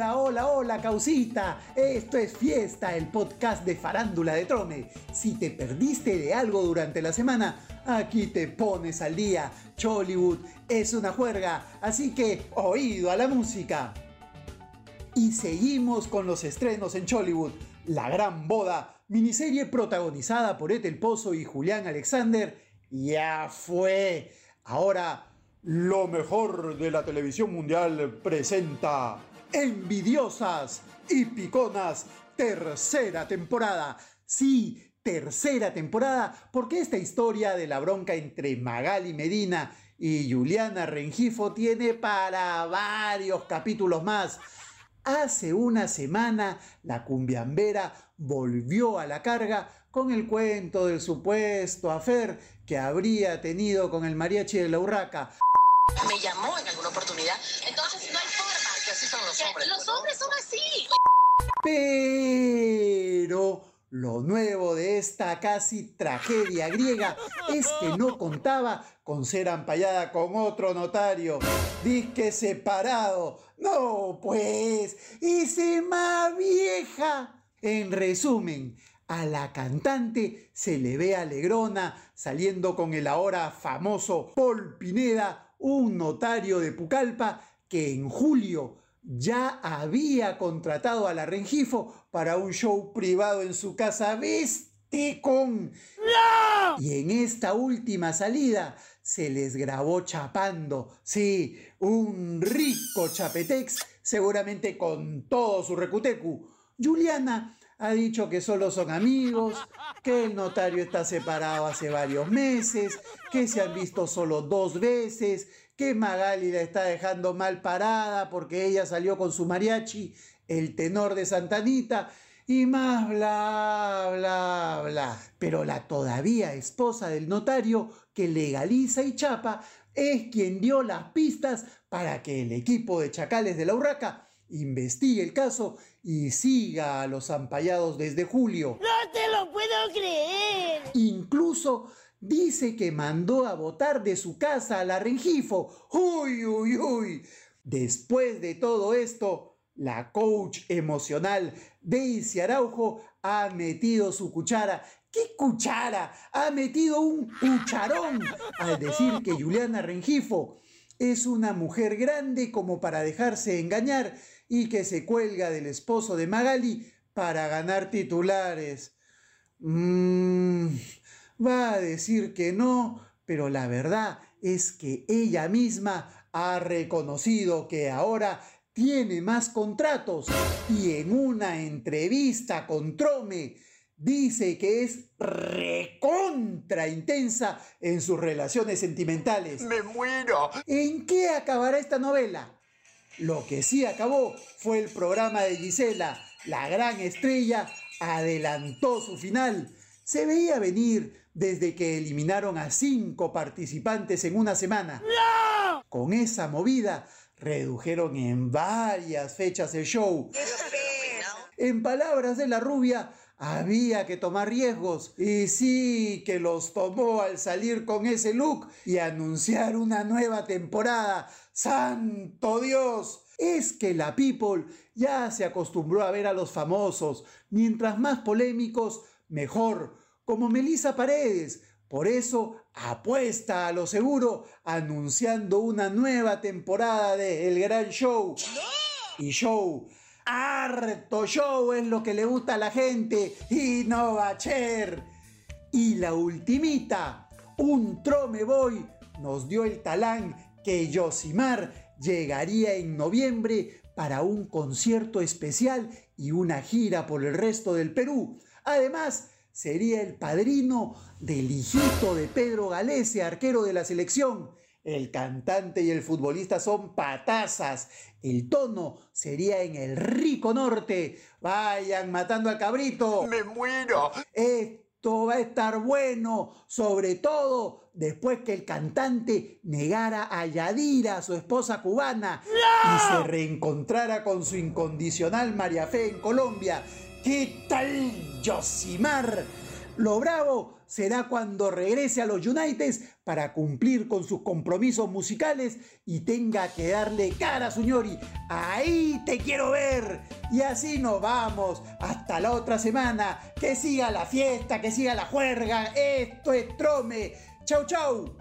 Hola, hola, hola, causita. Esto es Fiesta, el podcast de Farándula de Trome. Si te perdiste de algo durante la semana, aquí te pones al día. Chollywood es una juerga, así que oído a la música. Y seguimos con los estrenos en Chollywood. La Gran Boda, miniserie protagonizada por Ethel Pozo y Julián Alexander, ya fue. Ahora, lo mejor de la televisión mundial presenta Envidiosas y Piconas, tercera temporada. Sí, tercera temporada, porque esta historia de la bronca entre Magali Medina y Juliana Rengifo tiene para varios capítulos más. Hace una semana la cumbiambera volvió a la carga con el cuento del supuesto afer que habría tenido con el mariachi de la urraca. Me llamó en alguna oportunidad, entonces no hay. Que así son los hombres. Los hombres son así. Pero lo nuevo de esta casi tragedia griega es que no contaba con ser ampallada con otro notario. Disque separado. No, pues, ese más vieja. En resumen, a la cantante se le ve alegrona saliendo con el ahora famoso Paul Pineda, un notario de Pucallpa que en julio ya había contratado a la Rengifo para un show privado en su casa. ¿Viste con? Y en esta última salida se les grabó chapando. Sí, un rico chapetex, seguramente con todo su recutecu. Juliana ha dicho que solo son amigos, que el notario está separado hace varios meses, que se han visto solo dos veces, que Magali la está dejando mal parada porque ella salió con su mariachi, el tenor de Santanita, y más bla, bla, bla. Pero la todavía esposa del notario que legaliza y chapa es quien dio las pistas para que el equipo de chacales de la Urraca investigue el caso y siga a los ampallados desde julio. ¡No te lo puedo creer! Incluso dice que mandó a votar de su casa a la Rengifo. ¡Uy, uy, uy! Después de todo esto, la coach emocional Daisy Araujo ha metido su cuchara. ¿Qué cuchara? Ha metido un cucharón al decir que Juliana Rengifo es una mujer grande como para dejarse engañar y que se cuelga del esposo de Magali para ganar titulares. Mm, va a decir que no, pero la verdad es que ella misma ha reconocido que ahora tiene más contratos y en una entrevista con Trome dice que es recontra intensa en sus relaciones sentimentales. ¡Me muero! ¿En qué acabará esta novela? Lo que sí acabó fue el programa de Gisela. La gran estrella adelantó su final. Se veía venir desde que eliminaron a cinco participantes en una semana. Con esa movida redujeron en varias fechas el show. En palabras de la rubia, había que tomar riesgos. Y sí que los tomó al salir con ese look y anunciar una nueva temporada. ¡Santo Dios! Es que la People ya se acostumbró a ver a los famosos. Mientras más polémicos, mejor. Como Melissa Paredes. Por eso apuesta a lo seguro anunciando una nueva temporada de El Gran Show. Y Show harto show es lo que le gusta a la gente y no va a. Y la ultimita, un trome boy, nos dio el talán que Yosimar llegaría en noviembre para un concierto especial y una gira por el resto del Perú. Además, sería el padrino del hijito de Pedro Galese, arquero de la selección. El cantante y el futbolista son patazas. El tono sería en el rico norte. Vayan matando al cabrito. ¡Me muero! Esto va a estar bueno, sobre todo después que el cantante negara a Yadira, su esposa cubana, y se reencontrara con su incondicional María Fe en Colombia. ¿Qué tal, Yosimar? Lo bravo será cuando regrese a los United para cumplir con sus compromisos musicales y tenga que darle cara a Suñori. Ahí te quiero ver. Y así nos vamos. Hasta la otra semana. Que siga la fiesta, que siga la juerga. Esto es Trome. Chau, chau.